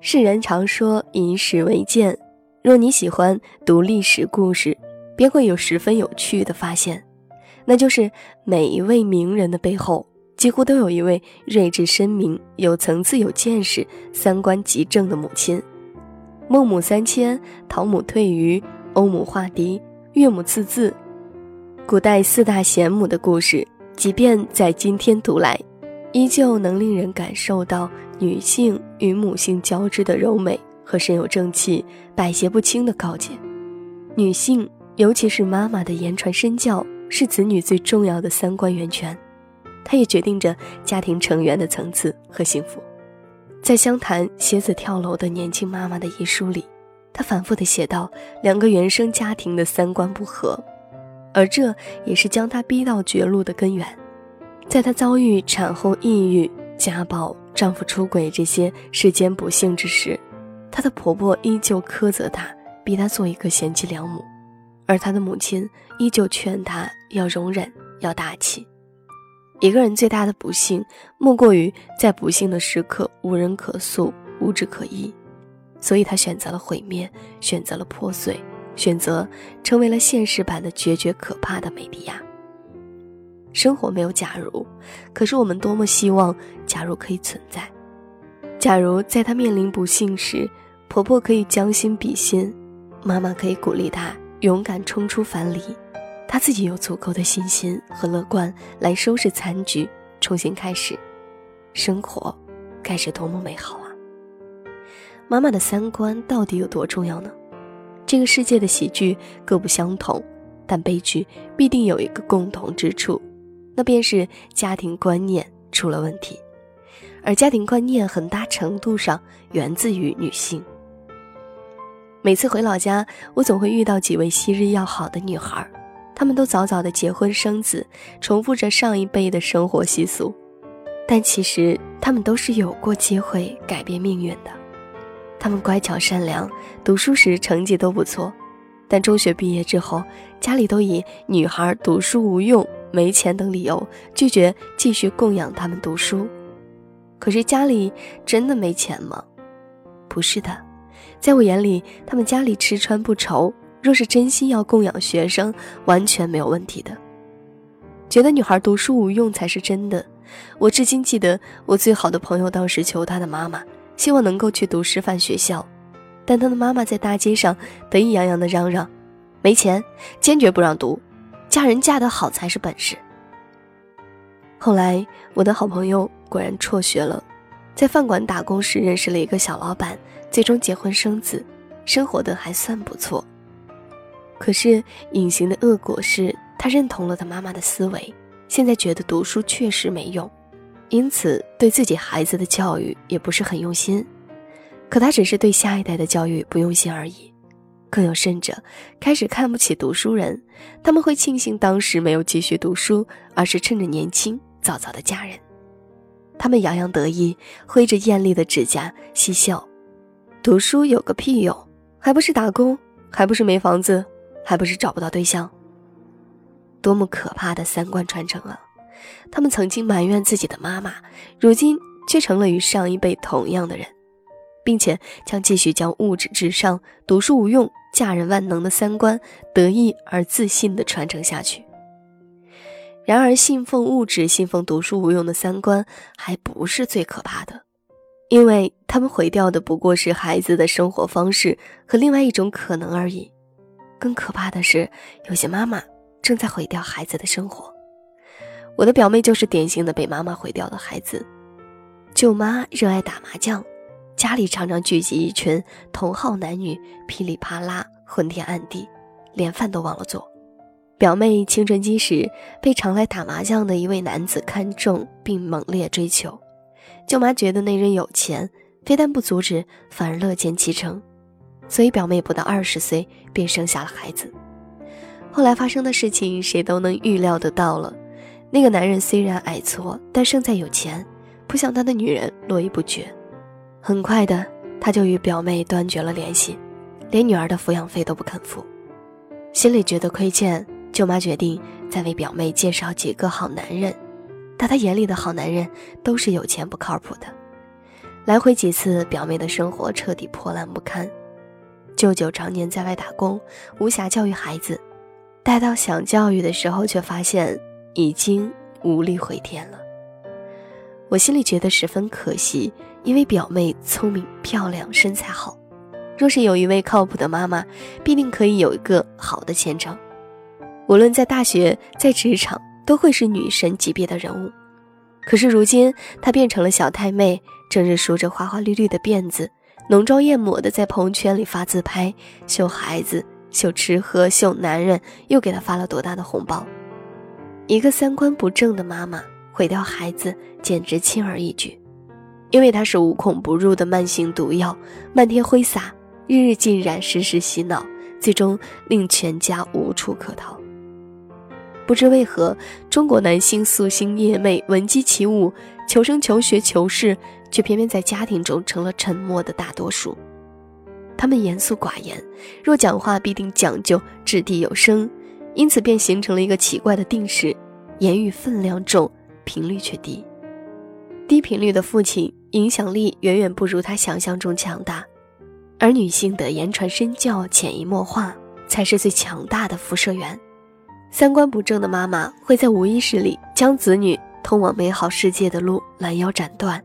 世人常说以史为鉴，若你喜欢读历史故事，便会有十分有趣的发现，那就是每一位名人的背后，几乎都有一位睿智深明、有层次、有见识、三观极正的母亲。孟母三迁，陶母退鱼，欧母化狄，岳母刺字，古代四大贤母的故事，即便在今天读来，依旧能令人感受到。女性与母性交织的柔美和身有正气、百邪不侵的告诫。女性，尤其是妈妈的言传身教，是子女最重要的三观源泉，它也决定着家庭成员的层次和幸福。在湘潭携子跳楼的年轻妈妈的遗书里，她反复地写道两个原生家庭的三观不合，而这也是将她逼到绝路的根源。在她遭遇产后抑郁、家暴。丈夫出轨这些世间不幸之时，她的婆婆依旧苛责她，逼她做一个贤妻良母，而她的母亲依旧劝她要容忍，要大气。一个人最大的不幸，莫过于在不幸的时刻无人可诉，无枝可依，所以她选择了毁灭，选择了破碎，选择成为了现实版的决绝可怕的美迪亚。生活没有假如，可是我们多么希望假如可以存在。假如在她面临不幸时，婆婆可以将心比心，妈妈可以鼓励她勇敢冲出樊篱，她自己有足够的信心和乐观来收拾残局，重新开始，生活该是多么美好啊！妈妈的三观到底有多重要呢？这个世界的喜剧各不相同，但悲剧必定有一个共同之处。那便是家庭观念出了问题，而家庭观念很大程度上源自于女性。每次回老家，我总会遇到几位昔日要好的女孩，她们都早早的结婚生子，重复着上一辈的生活习俗，但其实她们都是有过机会改变命运的。他们乖巧善良，读书时成绩都不错，但中学毕业之后，家里都以女孩读书无用。没钱等理由拒绝继续供养他们读书，可是家里真的没钱吗？不是的，在我眼里，他们家里吃穿不愁。若是真心要供养学生，完全没有问题的。觉得女孩读书无用才是真的。我至今记得，我最好的朋友当时求他的妈妈，希望能够去读师范学校，但他的妈妈在大街上得意洋洋地嚷嚷：“没钱，坚决不让读。”嫁人嫁得好才是本事。后来，我的好朋友果然辍学了，在饭馆打工时认识了一个小老板，最终结婚生子，生活的还算不错。可是，隐形的恶果是他认同了他妈妈的思维，现在觉得读书确实没用，因此对自己孩子的教育也不是很用心。可他只是对下一代的教育不用心而已。更有甚者，开始看不起读书人，他们会庆幸当时没有继续读书，而是趁着年轻早早的嫁人。他们洋洋得意，挥着艳丽的指甲嬉笑：“读书有个屁用，还不是打工，还不是没房子，还不是找不到对象。”多么可怕的三观传承啊！他们曾经埋怨自己的妈妈，如今却成了与上一辈同样的人，并且将继续将物质至上、读书无用。嫁人万能的三观，得意而自信地传承下去。然而，信奉物质、信奉读书无用的三观，还不是最可怕的，因为他们毁掉的不过是孩子的生活方式和另外一种可能而已。更可怕的是，有些妈妈正在毁掉孩子的生活。我的表妹就是典型的被妈妈毁掉的孩子。舅妈热爱打麻将。家里常常聚集一群同好男女，噼里啪啦，昏天暗地，连饭都忘了做。表妹青春期时被常来打麻将的一位男子看中并猛烈追求，舅妈觉得那人有钱，非但不阻止，反而乐见其成，所以表妹不到二十岁便生下了孩子。后来发生的事情谁都能预料得到了，那个男人虽然矮矬，但胜在有钱，不想他的女人络绎不绝。很快的，他就与表妹断绝了联系，连女儿的抚养费都不肯付。心里觉得亏欠，舅妈决定再为表妹介绍几个好男人。但他眼里的好男人都是有钱不靠谱的。来回几次，表妹的生活彻底破烂不堪。舅舅常年在外打工，无暇教育孩子。待到想教育的时候，却发现已经无力回天了。我心里觉得十分可惜，因为表妹聪明漂亮，身材好。若是有一位靠谱的妈妈，必定可以有一个好的前程。无论在大学，在职场，都会是女神级别的人物。可是如今，她变成了小太妹，整日梳着花花绿绿的辫子，浓妆艳抹的在朋友圈里发自拍，秀孩子。秀吃喝，秀男人，又给他发了多大的红包？一个三观不正的妈妈毁掉孩子，简直轻而易举。因为她是无孔不入的慢性毒药，漫天挥洒，日日浸染，时时洗脑，最终令全家无处可逃。不知为何，中国男性夙兴夜寐，闻鸡起舞，求生、求学、求事，却偏偏在家庭中成了沉默的大多数。他们严肃寡言，若讲话必定讲究掷地有声，因此便形成了一个奇怪的定式：言语分量重，频率却低。低频率的父亲影响力远远不如他想象中强大，而女性的言传身教、潜移默化才是最强大的辐射源。三观不正的妈妈会在无意识里将子女通往美好世界的路拦腰斩断，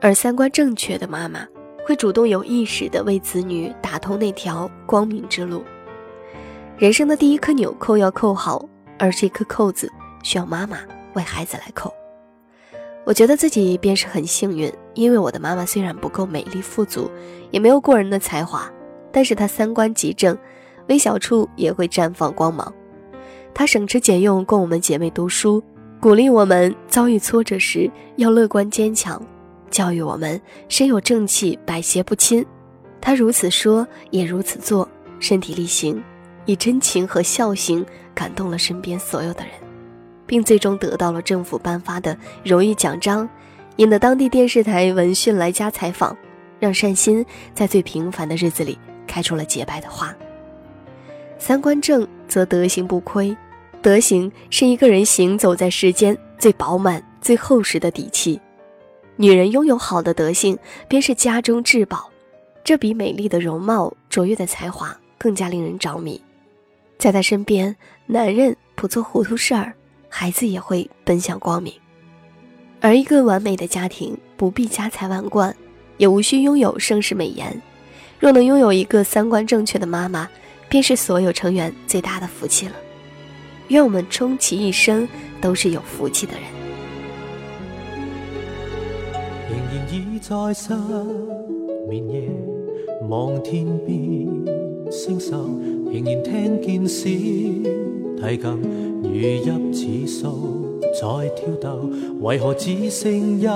而三观正确的妈妈。会主动有意识地为子女打通那条光明之路。人生的第一颗纽扣要扣好，而这颗扣子需要妈妈为孩子来扣。我觉得自己便是很幸运，因为我的妈妈虽然不够美丽富足，也没有过人的才华，但是她三观极正，微小处也会绽放光芒。她省吃俭用供我们姐妹读书，鼓励我们遭遇挫折时要乐观坚强。教育我们身有正气，百邪不侵。她如此说，也如此做，身体力行，以真情和孝心感动了身边所有的人，并最终得到了政府颁发的荣誉奖章，引得当地电视台闻讯来家采访，让善心在最平凡的日子里开出了洁白的花。三观正则德行不亏，德行是一个人行走在世间最饱满、最厚实的底气。女人拥有好的德性，便是家中至宝，这比美丽的容貌、卓越的才华更加令人着迷。在他身边，男人不做糊涂事儿，孩子也会奔向光明。而一个完美的家庭，不必家财万贯，也无需拥有盛世美颜。若能拥有一个三观正确的妈妈，便是所有成员最大的福气了。愿我们终其一生都是有福气的人。在失眠夜望天边星宿，仍然听见小提琴如泣似诉在跳逗，为何只剩一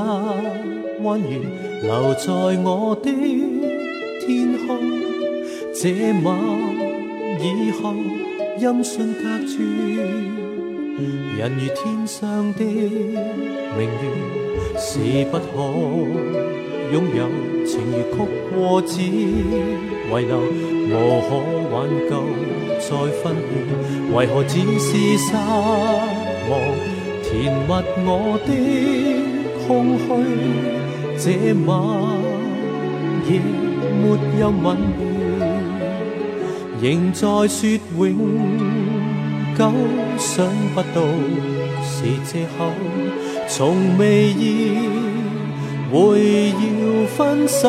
弯月留在我的天空？这晚以后音讯隔绝，人如天上的明月是不可。拥有情如曲过只遗留，无可挽救再分别。为何只是失望，填密我的空虚？这晚夜没有吻别，仍在说永久，想不到是借口，从未意。会要分手，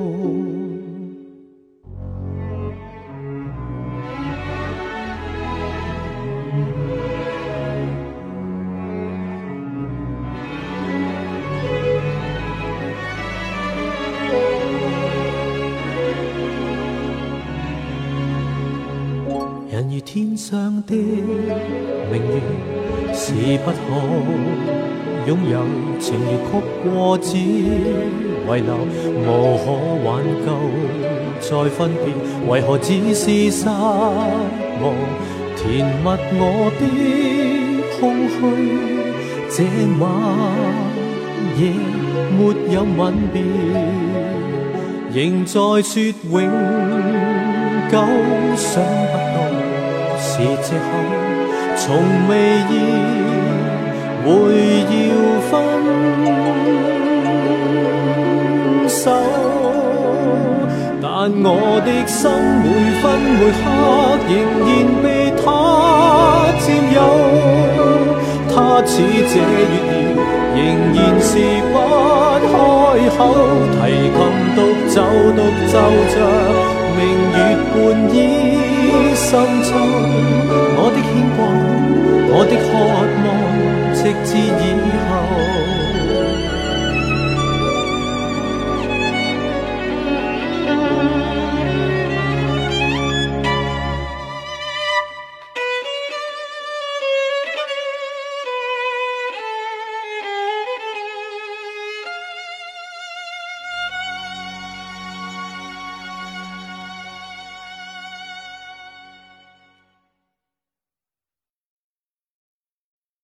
上的明月，是不可。拥有，情如曲过只遗留，无可挽救再分别，为何只是失望？填密我的空虚，这晚夜没有吻别，仍在说永久，想不是借口，从未意。会要分手，但我的心每分每刻仍然被他占有。他似这月儿，仍然是不开口，提琴独奏独奏着明月半倚心中。我的牵挂，我的渴望。直至以后